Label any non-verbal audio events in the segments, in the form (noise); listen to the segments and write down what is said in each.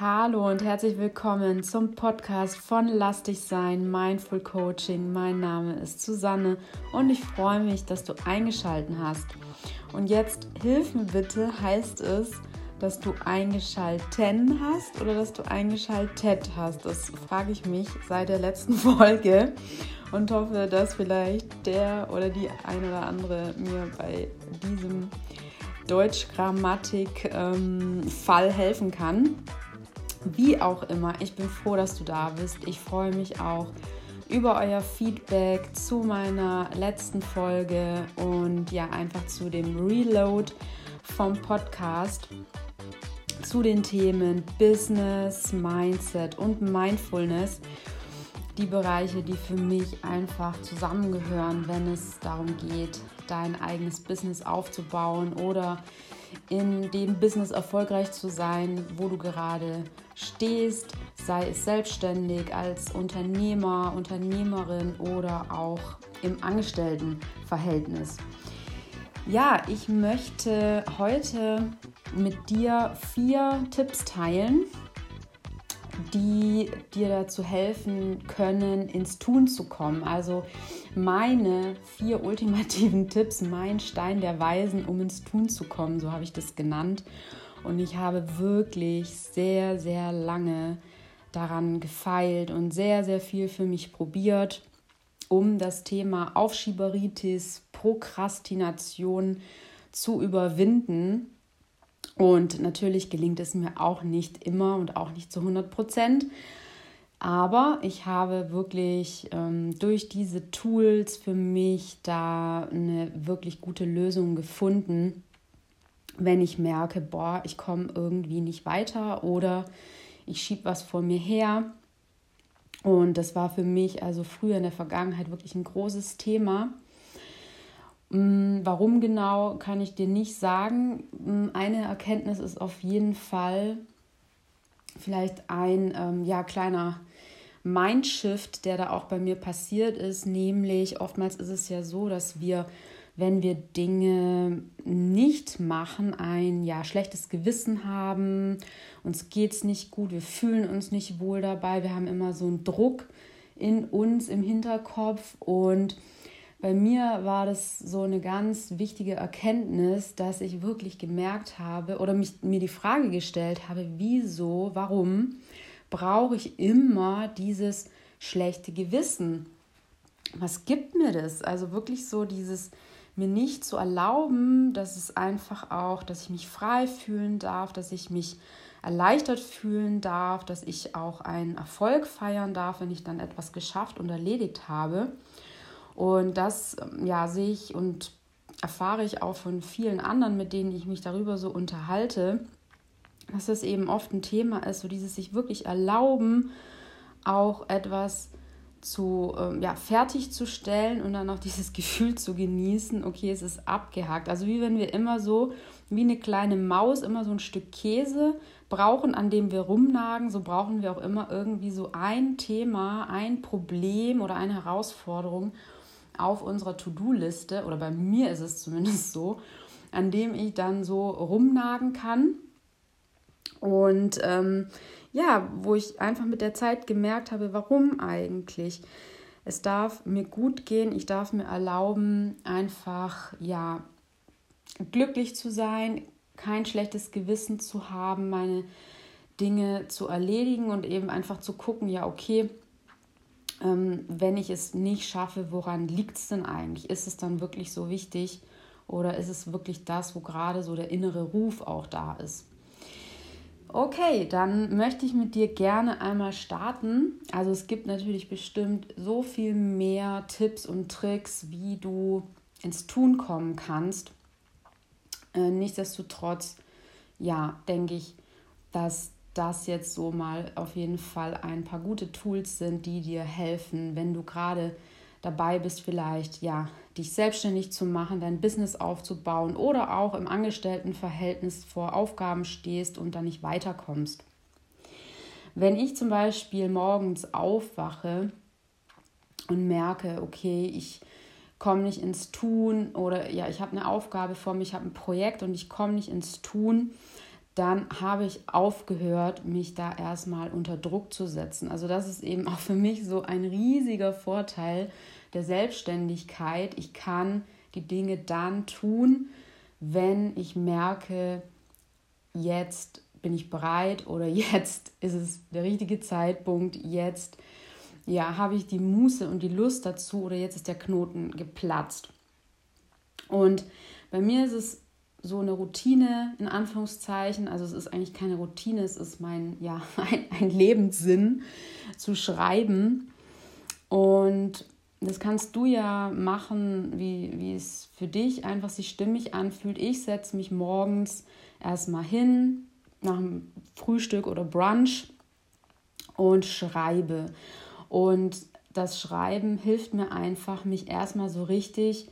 Hallo und herzlich willkommen zum Podcast von Lass dich sein, Mindful Coaching. Mein Name ist Susanne und ich freue mich, dass du eingeschaltet hast. Und jetzt hilf mir bitte, heißt es, dass du eingeschalten hast oder dass du eingeschaltet hast? Das frage ich mich seit der letzten (laughs) Folge und hoffe, dass vielleicht der oder die ein oder andere mir bei diesem Deutschgrammatik-Fall ähm, helfen kann. Wie auch immer, ich bin froh, dass du da bist. Ich freue mich auch über euer Feedback zu meiner letzten Folge und ja, einfach zu dem Reload vom Podcast zu den Themen Business, Mindset und Mindfulness. Die Bereiche, die für mich einfach zusammengehören, wenn es darum geht, dein eigenes Business aufzubauen oder in dem Business erfolgreich zu sein, wo du gerade stehst, sei es selbstständig als Unternehmer, Unternehmerin oder auch im Angestelltenverhältnis. Ja, ich möchte heute mit dir vier Tipps teilen, die dir dazu helfen können, ins Tun zu kommen. Also meine vier ultimativen (laughs) Tipps, mein Stein der Weisen, um ins Tun zu kommen, so habe ich das genannt. Und ich habe wirklich sehr, sehr lange daran gefeilt und sehr, sehr viel für mich probiert, um das Thema Aufschieberitis, Prokrastination zu überwinden. Und natürlich gelingt es mir auch nicht immer und auch nicht zu 100 Prozent. Aber ich habe wirklich ähm, durch diese Tools für mich da eine wirklich gute Lösung gefunden, wenn ich merke, boah, ich komme irgendwie nicht weiter oder ich schiebe was vor mir her. Und das war für mich also früher in der Vergangenheit wirklich ein großes Thema. Mm, warum genau, kann ich dir nicht sagen. Mm, eine Erkenntnis ist auf jeden Fall vielleicht ein ähm, ja, kleiner Mindshift, der da auch bei mir passiert ist. Nämlich, oftmals ist es ja so, dass wir wenn wir Dinge nicht machen, ein ja schlechtes Gewissen haben, uns geht es nicht gut, wir fühlen uns nicht wohl dabei, wir haben immer so einen Druck in uns im Hinterkopf und bei mir war das so eine ganz wichtige Erkenntnis, dass ich wirklich gemerkt habe oder mich, mir die Frage gestellt habe, wieso, warum brauche ich immer dieses schlechte Gewissen? Was gibt mir das? Also wirklich so dieses mir nicht zu erlauben, dass es einfach auch, dass ich mich frei fühlen darf, dass ich mich erleichtert fühlen darf, dass ich auch einen Erfolg feiern darf, wenn ich dann etwas geschafft und erledigt habe. Und das ähm, ja, sehe ich und erfahre ich auch von vielen anderen, mit denen ich mich darüber so unterhalte, dass das eben oft ein Thema ist, so dieses sich wirklich erlauben, auch etwas zu ähm, ja, fertigzustellen und dann auch (laughs) dieses Gefühl zu genießen, okay, es ist abgehakt. Also wie wenn wir immer so, wie eine kleine Maus, immer so ein Stück Käse brauchen, an dem wir rumnagen, so brauchen wir auch immer irgendwie so ein Thema, ein Problem oder eine Herausforderung auf unserer To-Do-Liste, oder bei mir ist es zumindest so, an dem ich dann so rumnagen kann. Und ähm, ja, wo ich einfach mit der Zeit gemerkt habe, warum eigentlich. Es darf mir gut gehen, ich darf mir erlauben, einfach ja glücklich zu sein, kein schlechtes Gewissen zu haben, meine Dinge zu erledigen und eben einfach zu gucken, ja, okay, wenn ich es nicht schaffe, woran liegt es denn eigentlich? Ist es dann wirklich so wichtig oder ist es wirklich das, wo gerade so der innere Ruf auch da ist? Okay, dann möchte ich mit dir gerne einmal starten. Also es gibt natürlich bestimmt so viel mehr Tipps und Tricks, wie du ins Tun kommen kannst. Äh, nichtsdestotrotz, ja, denke ich, dass das jetzt so mal auf jeden Fall ein paar gute Tools sind, die dir helfen, wenn du gerade dabei bist, vielleicht ja, dich selbstständig zu machen, dein Business aufzubauen oder auch im Angestelltenverhältnis vor Aufgaben stehst und dann nicht weiterkommst. Wenn ich zum Beispiel morgens aufwache und merke, okay, ich komme nicht ins Tun oder ja, ich habe eine Aufgabe vor mir, ich habe ein Projekt und ich komme nicht ins Tun, dann habe ich aufgehört, mich da erstmal unter Druck zu setzen. Also das ist eben auch für mich so ein riesiger Vorteil der Selbstständigkeit. Ich kann die Dinge dann tun, wenn ich merke, jetzt bin ich bereit oder (laughs) jetzt ist es der richtige Zeitpunkt, jetzt ja, habe ich die Muße und die Lust dazu oder jetzt ist der Knoten geplatzt. Und bei mir ist es so eine Routine in Anführungszeichen. Also es ist eigentlich keine Routine, es ist mein, ja, (laughs) ein, ein Lebenssinn zu schreiben. Und das kannst du ja machen, wie, wie es für dich einfach sich stimmig anfühlt. Ich setze mich morgens erstmal hin, nach dem Frühstück oder Brunch und schreibe. Und das Schreiben hilft mir einfach, mich erstmal so richtig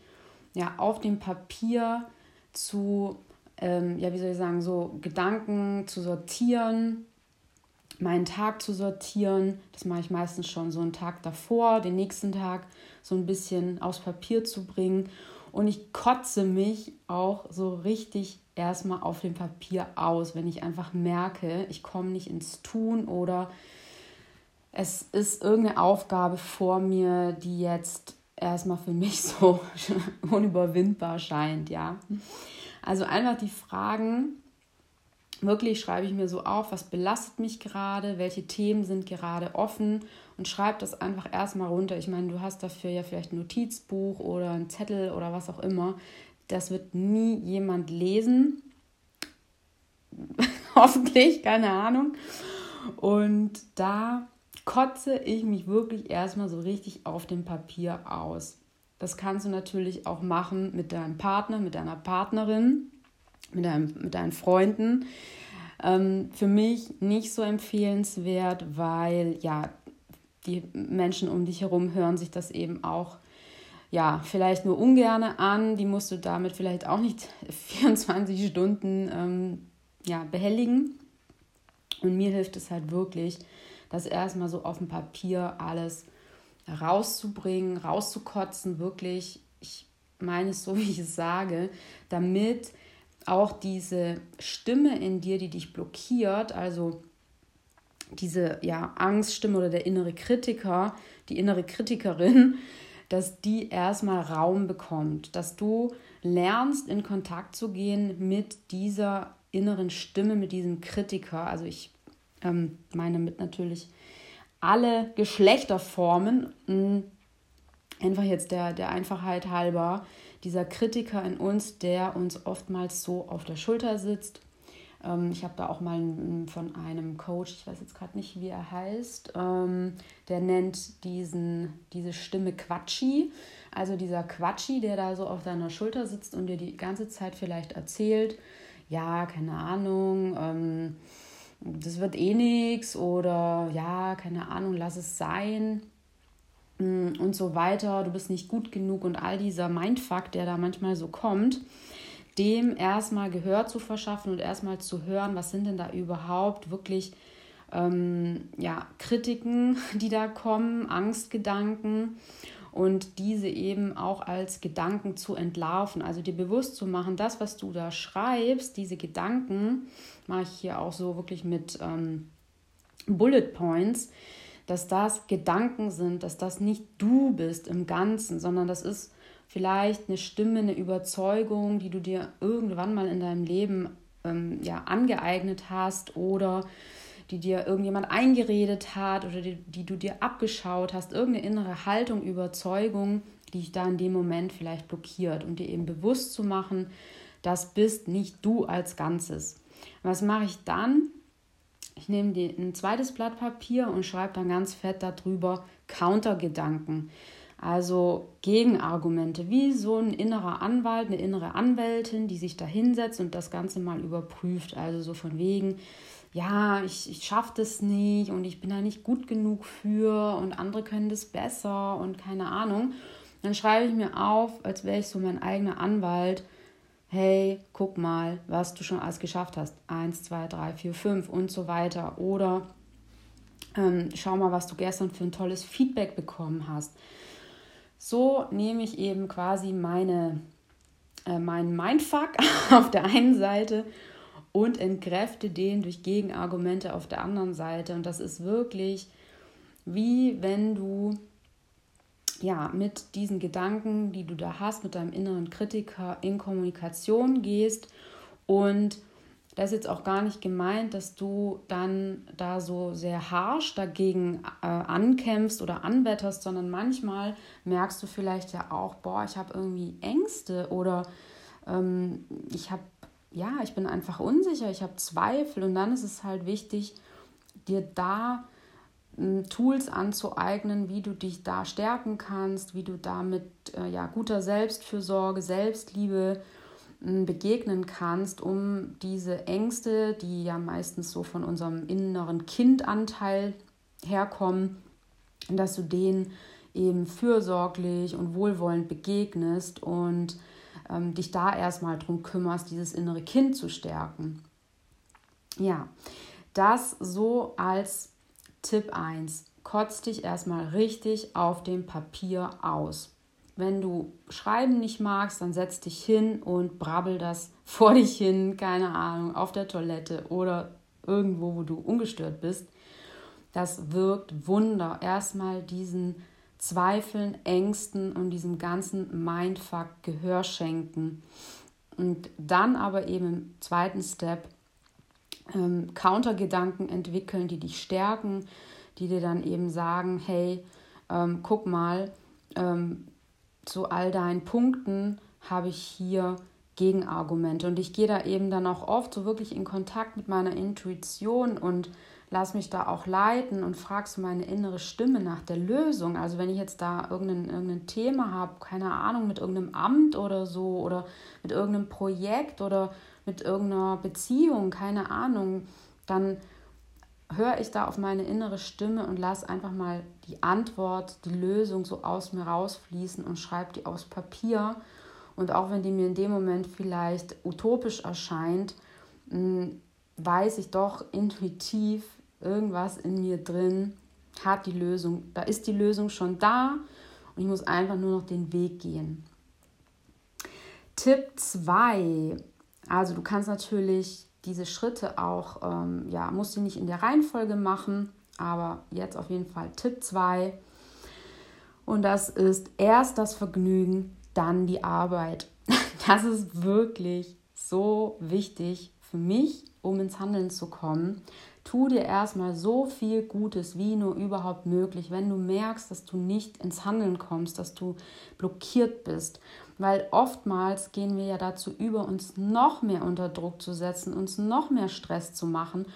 ja, auf dem Papier zu, ähm, ja, wie soll ich sagen, so Gedanken zu sortieren, meinen Tag zu sortieren. Das mache ich meistens schon so einen Tag davor, den nächsten Tag so ein bisschen aufs Papier zu bringen. Und ich kotze mich auch so richtig erstmal auf dem Papier aus, wenn ich einfach merke, ich komme nicht ins Tun oder es ist irgendeine Aufgabe vor mir, die jetzt erstmal für mich (laughs) so unüberwindbar scheint, ja. Also einfach die Fragen, wirklich schreibe ich mir so auf, was belastet mich gerade, welche Themen sind gerade offen und schreibe das einfach erstmal runter. Ich meine, du hast dafür ja vielleicht ein Notizbuch oder ein Zettel oder was auch immer. Das wird nie jemand lesen. (laughs) Hoffentlich, keine Ahnung. Und da kotze ich mich wirklich erstmal so richtig auf dem Papier aus. Das kannst du natürlich auch machen mit deinem Partner, mit deiner Partnerin, mit, deinem, mit deinen Freunden. Ähm, für mich nicht so empfehlenswert, weil ja, die Menschen um dich herum hören sich das eben auch ja, vielleicht nur ungerne an. Die musst du damit vielleicht auch nicht (laughs) 24 Stunden ähm, ja, behelligen. Und mir hilft es halt wirklich, das erstmal so auf dem Papier alles rauszubringen, rauszukotzen, wirklich, ich meine es so, (laughs) wie ich es sage, damit auch diese Stimme in dir, die dich blockiert, also diese ja, Angststimme oder der innere Kritiker, die innere Kritikerin, (laughs) dass die erstmal Raum bekommt, dass du lernst, in Kontakt zu gehen mit dieser inneren Stimme, mit diesem Kritiker. Also ich ähm, meine mit natürlich alle Geschlechterformen. Hm, einfach jetzt der, der Einfachheit halber, dieser Kritiker in uns, der uns oftmals so auf der Schulter sitzt. Ähm, ich habe da auch mal von einem Coach, ich weiß jetzt gerade nicht, wie er heißt, ähm, der nennt diesen, diese Stimme Quatschi. Also dieser Quatschi, der da so auf deiner Schulter sitzt und dir die ganze Zeit vielleicht erzählt, ja, keine Ahnung, ähm, das wird eh nichts oder ja, keine Ahnung, lass es sein. Mm, und so weiter, du bist nicht gut genug und all dieser Mindfuck, der da manchmal so kommt, dem erstmal Gehör zu verschaffen und erstmal zu hören, was sind denn da überhaupt wirklich ähm, ja, Kritiken, (laughs) die da kommen, Angstgedanken und diese eben auch als Gedanken zu entlarven, also dir bewusst zu machen, das, was du da schreibst, diese Gedanken, mache ich hier auch so wirklich mit ähm, Bullet Points, dass das Gedanken sind, dass das nicht du bist im Ganzen, sondern das ist vielleicht eine Stimme, eine Überzeugung, die du dir irgendwann mal in deinem Leben ähm, ja, angeeignet hast oder die dir irgendjemand eingeredet hat oder die, die du dir abgeschaut hast, irgendeine innere Haltung, Überzeugung, die dich da in dem Moment vielleicht blockiert und dir eben bewusst zu machen, das bist nicht du als Ganzes. Was mache ich dann? Ich nehme ein zweites Blatt Papier und schreibe dann ganz fett darüber Countergedanken. Also Gegenargumente, wie so ein innerer Anwalt, eine innere Anwältin, die sich da hinsetzt und das Ganze mal überprüft. Also so von wegen, ja, ich, ich schaffe das nicht und ich bin da nicht gut genug für und andere können das besser und keine Ahnung. Dann schreibe ich mir auf, als wäre ich so mein eigener Anwalt, hey, guck mal, was du schon alles geschafft hast. Eins, zwei, drei, vier, fünf und so weiter. Oder ähm, schau mal, was du gestern für ein tolles Feedback bekommen hast. So nehme ich eben quasi meine, äh, meinen Mindfuck (laughs) auf der einen Seite und entkräfte den durch Gegenargumente auf der anderen Seite. Und das ist wirklich wie wenn du ja mit diesen Gedanken, die du da hast, mit deinem inneren Kritiker in Kommunikation gehst und das ist jetzt auch gar nicht gemeint, dass du dann da so sehr harsch dagegen äh, ankämpfst oder anwetterst, sondern manchmal merkst du vielleicht ja auch, boah, ich habe irgendwie Ängste oder ähm, ich habe, ja, ich bin einfach unsicher, ich habe Zweifel und dann ist es halt wichtig, dir da äh, Tools anzueignen, wie du dich da stärken kannst, wie du da mit äh, ja, guter Selbstfürsorge, Selbstliebe begegnen kannst, um diese Ängste, die ja meistens so von unserem inneren Kindanteil herkommen, dass du denen eben fürsorglich und wohlwollend begegnest und ähm, dich da erstmal drum kümmerst, dieses innere Kind zu stärken. Ja, das so als Tipp 1. Kotz dich erstmal richtig auf dem Papier aus. Wenn du Schreiben nicht magst, dann setz dich hin und brabbel das (laughs) vor dich hin, keine Ahnung, auf der Toilette oder irgendwo, wo du ungestört bist. Das wirkt Wunder. Erstmal diesen Zweifeln, Ängsten und diesem ganzen Mindfuck Gehör schenken. Und dann aber eben im zweiten Step ähm, Countergedanken entwickeln, die dich stärken, die dir dann eben sagen, hey, ähm, guck mal, ähm, zu all deinen Punkten habe ich hier Gegenargumente. Und ich gehe da eben dann auch oft so wirklich in Kontakt mit meiner Intuition und lass mich da auch leiten und fragst meine innere Stimme nach der Lösung. Also wenn ich jetzt da irgendein, irgendein Thema habe, keine Ahnung, mit irgendeinem Amt oder so oder mit irgendeinem Projekt oder mit irgendeiner Beziehung, keine Ahnung, dann höre ich da auf meine innere Stimme und lasse einfach mal die Antwort, die Lösung so aus mir rausfließen und schreibe die aufs Papier. Und auch wenn die mir in dem Moment vielleicht utopisch erscheint, hm, weiß ich doch intuitiv, irgendwas in mir drin hat die Lösung. Da ist die Lösung schon da und ich muss einfach nur noch den Weg gehen. Tipp 2. Also du kannst natürlich diese Schritte auch, ähm, ja, musst du nicht in der Reihenfolge machen, aber jetzt auf jeden Fall Tipp 2. Und das ist erst das Vergnügen, dann die Arbeit. (laughs) Das ist wirklich so wichtig für mich, um ins Handeln zu kommen. Tu dir erstmal so viel Gutes wie nur überhaupt möglich, wenn du merkst, dass du nicht ins Handeln kommst, dass du blockiert bist weil oftmals gehen wir ja dazu über, uns noch mehr unter Druck zu setzen, uns noch mehr Stress zu machen.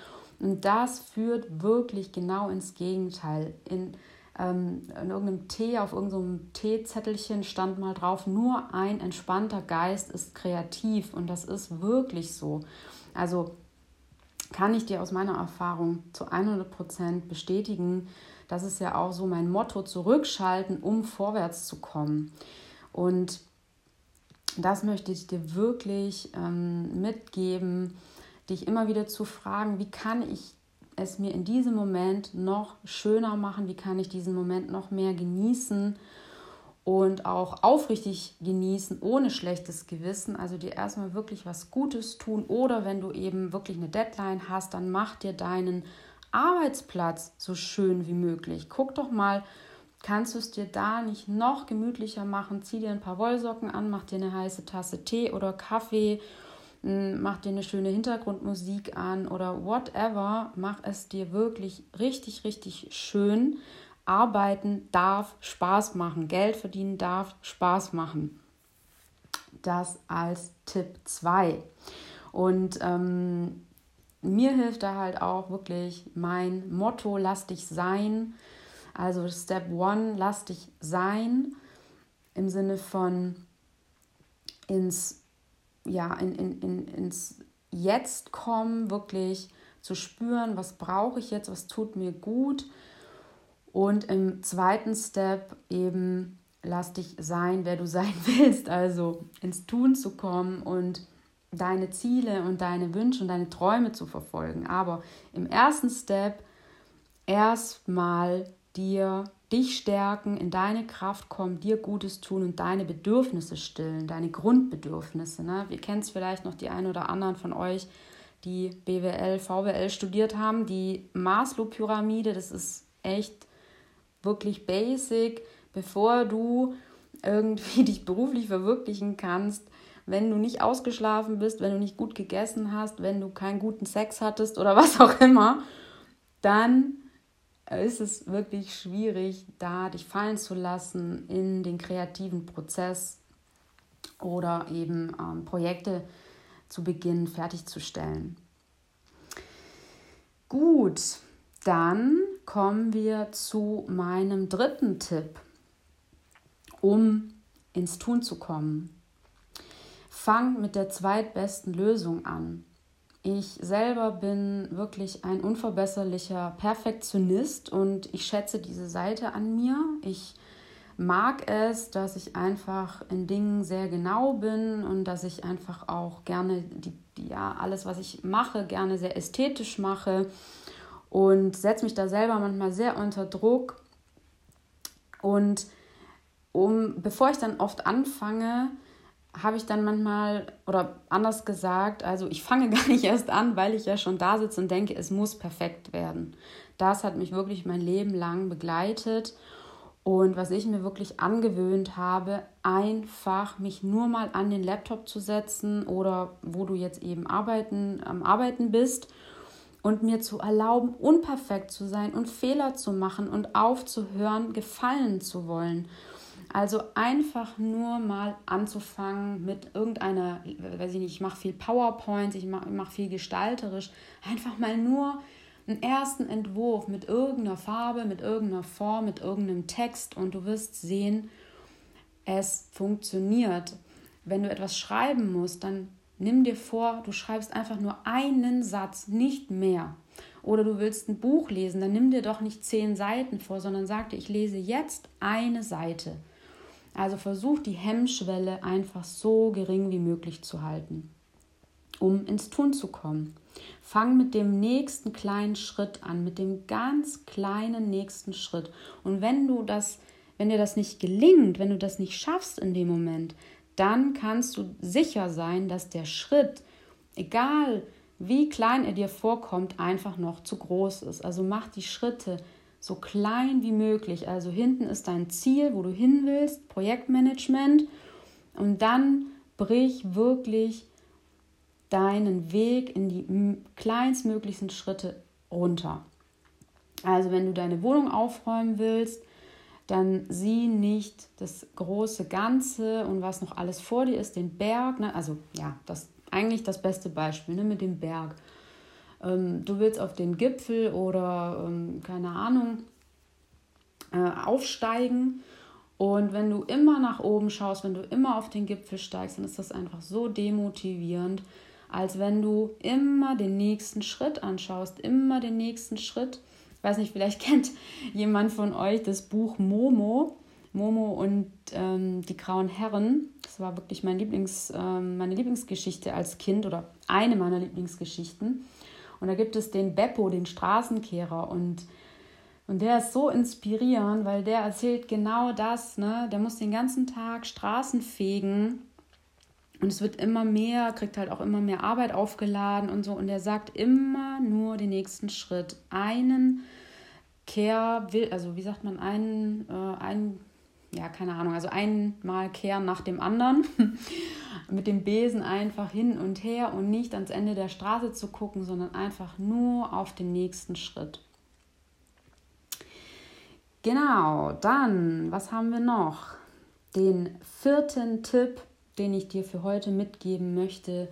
Und das führt wirklich genau ins Gegenteil. In, ähm, in irgendeinem Tee, auf irgendeinem Teezettelchen stand mal drauf, nur ein entspannter Geist ist kreativ. Und das ist wirklich so. Also kann ich dir aus meiner Erfahrung zu 100 Prozent bestätigen. Das ist ja auch so mein Motto, zurückschalten, um vorwärts zu kommen. Und das möchte ich dir wirklich ähm, mitgeben, dich immer wieder zu fragen, wie kann ich es mir in diesem Moment noch schöner machen, wie kann ich diesen Moment noch mehr genießen und auch aufrichtig genießen, ohne schlechtes Gewissen. Also dir erstmal wirklich was Gutes tun oder wenn du eben wirklich eine Deadline hast, dann mach dir deinen Arbeitsplatz so schön wie möglich. Guck doch mal, kannst du es dir da nicht noch gemütlicher machen? Zieh dir ein paar Wollsocken an, mach dir eine heiße Tasse Tee oder Kaffee, hm, mach dir eine schöne Hintergrundmusik an oder whatever. Mach es dir wirklich richtig, richtig schön. Arbeiten darf Spaß machen. Geld verdienen darf Spaß machen. Das als Tipp 2. Und ähm, mir hilft da halt auch wirklich mein Motto, lass dich sein. Also Step One, lass dich sein im Sinne von ins, ja, in, in, in, ins Jetzt kommen, wirklich zu spüren, was brauche ich jetzt, was tut mir gut. Und im zweiten Step eben lass dich sein, wer du sein (laughs) willst, also ins Tun zu kommen und deine Ziele und deine Wünsche und deine Träume zu verfolgen. Aber im ersten Step erstmal dir dich stärken, in deine Kraft kommen, dir Gutes tun und deine Bedürfnisse stillen, deine Grundbedürfnisse. Ne? Wir kennen es vielleicht noch die einen oder anderen von euch, die BWL, VWL studiert haben. Die Maslow-Pyramide, das ist echt wirklich basic, bevor du irgendwie (laughs) dich beruflich verwirklichen kannst, wenn du nicht ausgeschlafen bist, wenn du nicht gut gegessen hast, wenn du keinen guten Sex hattest oder (laughs) was auch immer, dann ist es wirklich schwierig, da dich fallen zu lassen in den kreativen Prozess oder eben ähm, Projekte zu beginnen, fertigzustellen. Gut, dann kommen wir zu meinem dritten Tipp, um ins Tun zu kommen. Fang mit der zweitbesten Lösung an. Ich selber bin wirklich ein unverbesserlicher Perfektionist und ich schätze diese Seite an mir. Ich mag es, dass ich einfach in Dingen sehr genau bin und dass ich einfach auch gerne die, ja alles, was ich mache, gerne sehr ästhetisch mache und setze mich da selber manchmal sehr unter Druck. Und um, bevor ich dann oft anfange, habe ich dann manchmal, oder anders gesagt, also ich fange (laughs) gar nicht erst an, weil ich ja schon da sitze und denke, es muss perfekt werden. Das hat mich wirklich mein Leben lang begleitet. Und was ich mir wirklich angewöhnt habe, einfach mich nur mal an den Laptop zu setzen oder wo du jetzt eben arbeiten, am Arbeiten bist und mir zu erlauben, unperfekt zu sein und Fehler zu machen und aufzuhören, gefallen zu wollen. Also einfach nur mal anzufangen mit irgendeiner, weiß ich nicht, ich mache viel PowerPoint, ich mache mach viel gestalterisch, einfach mal nur einen ersten Entwurf mit irgendeiner Farbe, mit irgendeiner Form, mit irgendeinem Text und du wirst sehen, es funktioniert. Wenn du etwas schreiben musst, dann nimm dir vor, du schreibst einfach nur einen Satz, nicht mehr. Oder du willst ein Buch lesen, dann nimm dir doch nicht zehn Seiten vor, sondern sag dir, ich lese jetzt eine Seite. Also versuch die Hemmschwelle einfach so gering wie möglich zu halten, um ins Tun zu kommen. Fang mit dem nächsten kleinen Schritt an, mit dem ganz kleinen nächsten Schritt. Und wenn du das, wenn dir das nicht gelingt, wenn du das nicht schaffst in dem Moment, dann kannst du sicher sein, dass der Schritt, egal wie klein er dir vorkommt, einfach noch zu groß ist. Also mach die Schritte so klein wie möglich. Also hinten ist dein Ziel, wo du hin willst, Projektmanagement. Und dann brich wirklich deinen Weg in die kleinstmöglichsten Schritte runter. Also wenn du deine Wohnung aufräumen willst, dann sieh nicht das große Ganze und was noch alles vor dir ist, den Berg. Ne? Also ja, das eigentlich das beste Beispiel ne? mit dem Berg ähm, du willst auf den Gipfel oder ähm, keine Ahnung äh, aufsteigen. Und wenn du immer nach oben schaust, wenn du immer auf den Gipfel steigst, dann ist das einfach so demotivierend, als wenn du immer den nächsten Schritt anschaust, immer den nächsten Schritt. Ich weiß nicht, vielleicht (laughs) kennt jemand von euch das Buch Momo. Momo und ähm, die grauen Herren. Das war wirklich mein Lieblings, ähm, meine Lieblingsgeschichte als Kind oder eine meiner Lieblingsgeschichten. Und da gibt es den Beppo, den Straßenkehrer. Und, und der ist so inspirierend, weil der erzählt genau das. Ne? Der muss den ganzen Tag Straßen fegen. Und es wird immer mehr, kriegt halt auch immer mehr Arbeit aufgeladen und so. Und er sagt immer nur den nächsten Schritt. Einen Kehr, also wie sagt man, einen, äh, einen ja, keine Ahnung, also einmal kehren nach dem anderen, (laughs) mit dem Besen einfach hin und her und nicht ans Ende der Straße zu gucken, sondern einfach nur auf den nächsten Schritt. Genau, dann, was haben wir noch? Den vierten Tipp, den ich dir für heute mitgeben möchte,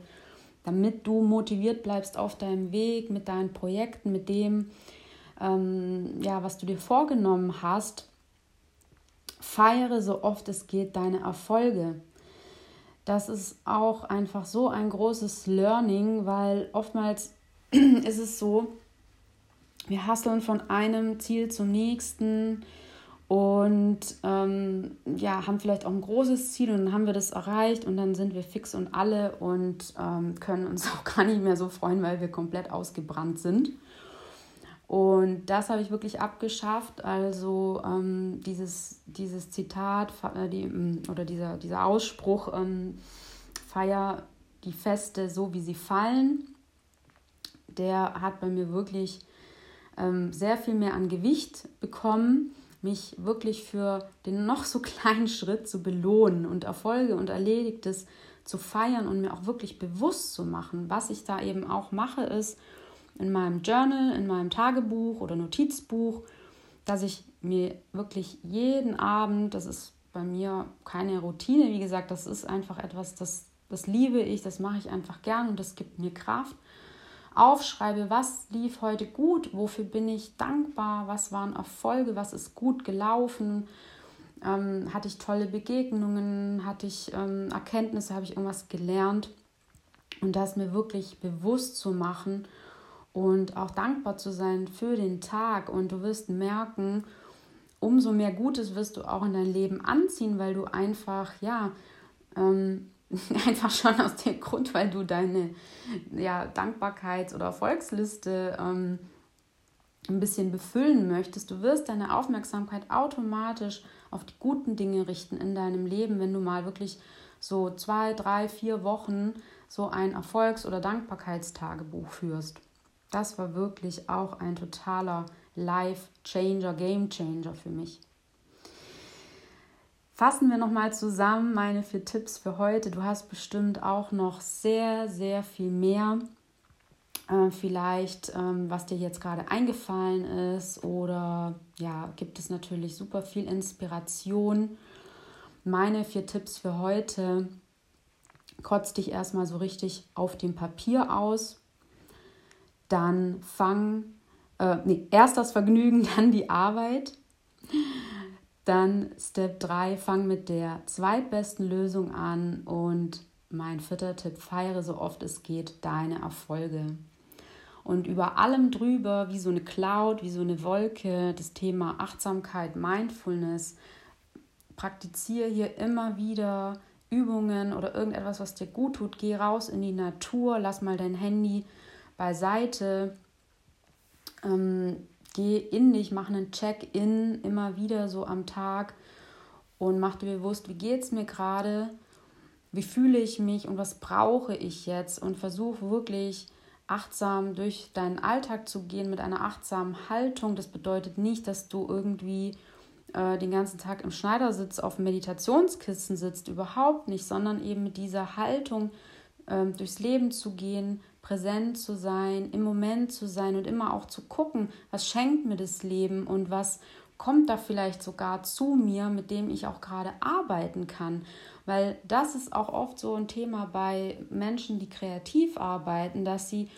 damit du motiviert bleibst auf deinem Weg mit deinen Projekten, mit dem, ähm, ja, was du dir vorgenommen hast Feiere so oft es geht deine Erfolge. Das ist auch einfach so ein großes Learning, weil oftmals (clears throat) ist es so, wir hasseln von einem Ziel zum nächsten und ähm, ja, haben vielleicht auch ein großes Ziel und dann haben wir das erreicht und dann sind wir fix und alle und ähm, können uns (laughs) auch gar nicht mehr so freuen, weil wir komplett ausgebrannt sind. Und das habe ich wirklich abgeschafft. Also ähm, dieses, dieses Zitat äh, die, mm, oder dieser, dieser Ausspruch, ähm, feier die Feste so, wie sie fallen. der hat bei mir wirklich ähm, sehr viel mehr an Gewicht bekommen, mich wirklich für den noch so kleinen Schritt zu belohnen und Erfolge und Erledigtes zu feiern und mir auch wirklich bewusst zu machen. Was ich da eben auch mache, ist in meinem Journal, in meinem Tagebuch oder Notizbuch, dass ich mir wirklich jeden Abend, das ist bei mir keine Routine, wie gesagt, das ist einfach etwas, das, das liebe ich, das mache ich einfach gern und das gibt mir Kraft. Aufschreibe, was lief heute gut, wofür bin ich dankbar, was waren Erfolge, was ist gut gelaufen, ähm, hatte ich tolle Begegnungen, hatte ich ähm, Erkenntnisse, habe ich irgendwas gelernt. Und das mir wirklich bewusst zu machen und auch dankbar zu sein für den Tag. Und du wirst merken, umso mehr Gutes wirst du auch in dein Leben anziehen, weil du einfach, ja, ähm, (laughs) einfach schon aus dem Grund, weil du deine ja, Dankbarkeits- oder Erfolgsliste ähm, ein bisschen befüllen möchtest. Du wirst deine Aufmerksamkeit automatisch auf die guten Dinge richten in deinem Leben, wenn du mal wirklich so zwei, drei, vier Wochen so ein Erfolgs- oder Dankbarkeitstagebuch führst. Das war wirklich auch ein totaler Life-Changer, Game-Changer für mich. Fassen wir nochmal zusammen meine vier Tipps für heute. Du hast bestimmt auch noch sehr, sehr viel mehr äh, vielleicht, ähm, was dir jetzt gerade eingefallen ist oder ja, gibt es natürlich super viel Inspiration. Meine vier Tipps für heute. Kotz dich erstmal so richtig auf dem Papier aus. Dann fang, äh, nee, erst das Vergnügen, (laughs) dann die Arbeit. Dann Step 3, fang mit der zweitbesten Lösung an und mein vierter Tipp, feiere so oft es geht deine Erfolge und über allem drüber, wie so eine Cloud, wie so eine Wolke, das Thema Achtsamkeit, Mindfulness. Praktiziere hier immer wieder Übungen oder irgendetwas, was dir gut tut. Geh raus in die Natur, lass mal dein Handy beiseite. Ähm, geh in dich, mach einen Check-in immer wieder so am Tag und mach dir bewusst, wie geht es mir gerade, wie fühle ich mich und was brauche ich jetzt und versuch wirklich achtsam durch deinen Alltag zu gehen mit einer achtsamen Haltung. Das bedeutet nicht, dass du irgendwie äh, den ganzen Tag im Schneidersitz auf dem Meditationskissen sitzt, überhaupt nicht, sondern eben mit dieser Haltung äh, durchs Leben zu gehen, präsent zu sein, im Moment zu sein und immer auch zu gucken, was schenkt mir das Leben und was kommt da vielleicht sogar zu mir, mit dem ich auch gerade arbeiten kann. Weil das ist auch oft so ein Thema bei Menschen, die kreativ arbeiten, dass sie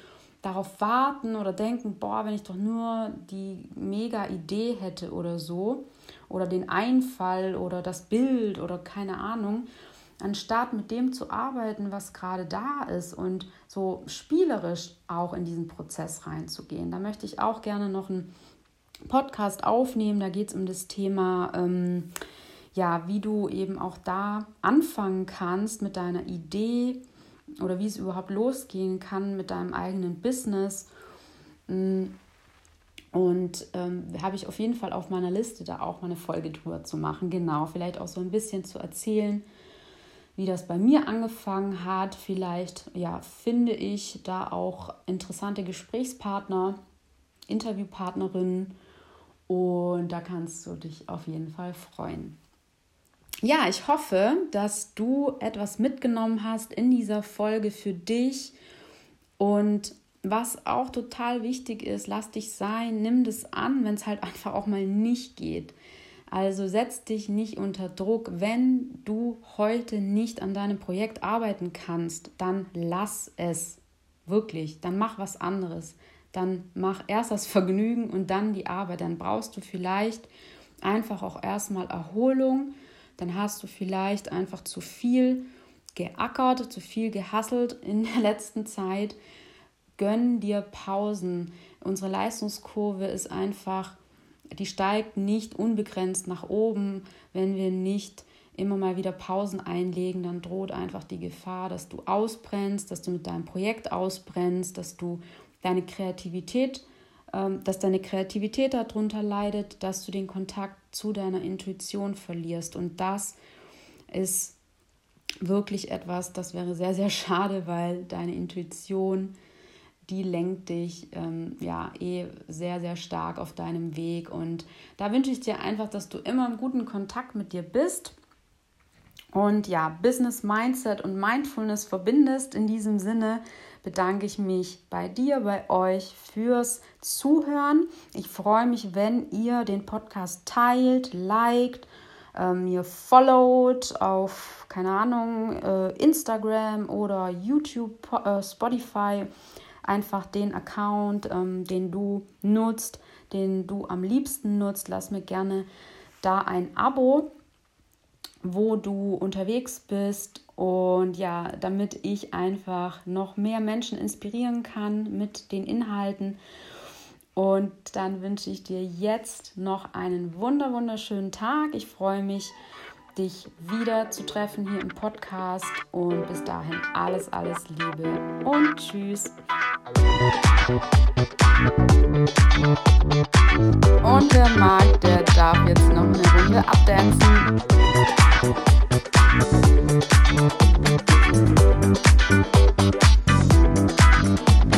darauf warten oder denken, boah, wenn ich doch nur die mega Idee hätte oder so, oder den Einfall oder das Bild oder keine Ahnung, anstatt mit dem zu arbeiten, was gerade da ist und so spielerisch auch in diesen Prozess reinzugehen. Da möchte ich auch gerne noch einen Podcast aufnehmen. Da geht es um das Thema ähm, ja, wie du eben auch da anfangen kannst mit deiner Idee oder wie es überhaupt losgehen kann mit deinem eigenen Business. Mm, und ähm, habe ich auf jeden Fall auf meiner Liste, da auch mal eine Folge drüber zu machen. Genau, vielleicht auch so ein bisschen zu erzählen, wie das bei mir angefangen hat. Vielleicht, ja, finde ich da auch interessante Gesprächspartner, Interviewpartnerinnen. Und da kannst du dich auf jeden Fall freuen ja, ich hoffe, dass du etwas mitgenommen hast in dieser Folge für dich. Und was auch total wichtig ist, lass dich sein, nimm das an, wenn es halt (laughs) einfach auch mal nicht geht. Also setz dich nicht unter Druck. Wenn du heute nicht an deinem Projekt arbeiten kannst, dann lass es wirklich. Dann mach was anderes. Dann mach erst das (laughs) Vergnügen und dann die Arbeit. Dann brauchst du vielleicht einfach auch erstmal Erholung dann hast du vielleicht einfach zu viel geackert, zu viel gehasselt in der (laughs) letzten Zeit. Gönn dir Pausen. Unsere Leistungskurve ist einfach, die steigt nicht unbegrenzt nach oben, wenn wir nicht immer mal wieder Pausen einlegen, dann droht einfach die Gefahr, dass du ausbrennst, dass du mit deinem Projekt ausbrennst, dass du deine Kreativität ähm, dass deine Kreativität darunter leidet, dass du den Kontakt zu deiner Intuition verlierst. Und das ist wirklich etwas, das wäre sehr, sehr schade, weil deine Intuition die lenkt dich ähm, ja eh sehr, sehr stark auf deinem Weg. Und da wünsche ich dir einfach, dass du immer im guten Kontakt mit dir bist und ja, Business Mindset und Mindfulness verbindest. In diesem Sinne bedanke ich mich bei dir, bei euch fürs Zuhören. Ich freue mich, wenn ihr den Podcast teilt, liked, äh, mir followt auf, keine Ahnung, äh, Instagram oder YouTube, äh, Spotify einfach den Account, ähm, den du nutzt, den du am liebsten nutzt. Lass mir gerne da ein Abo, wo du unterwegs bist und ja, damit ich einfach noch mehr Menschen inspirieren kann mit den Inhalten. Und dann wünsche ich dir jetzt noch einen wunder wunderschönen Tag. Ich freue mich dich wieder zu treffen hier im Podcast. Und bis dahin alles, alles Liebe und tschüss. Und wer mag, der darf jetzt noch eine Runde abdancen. Thank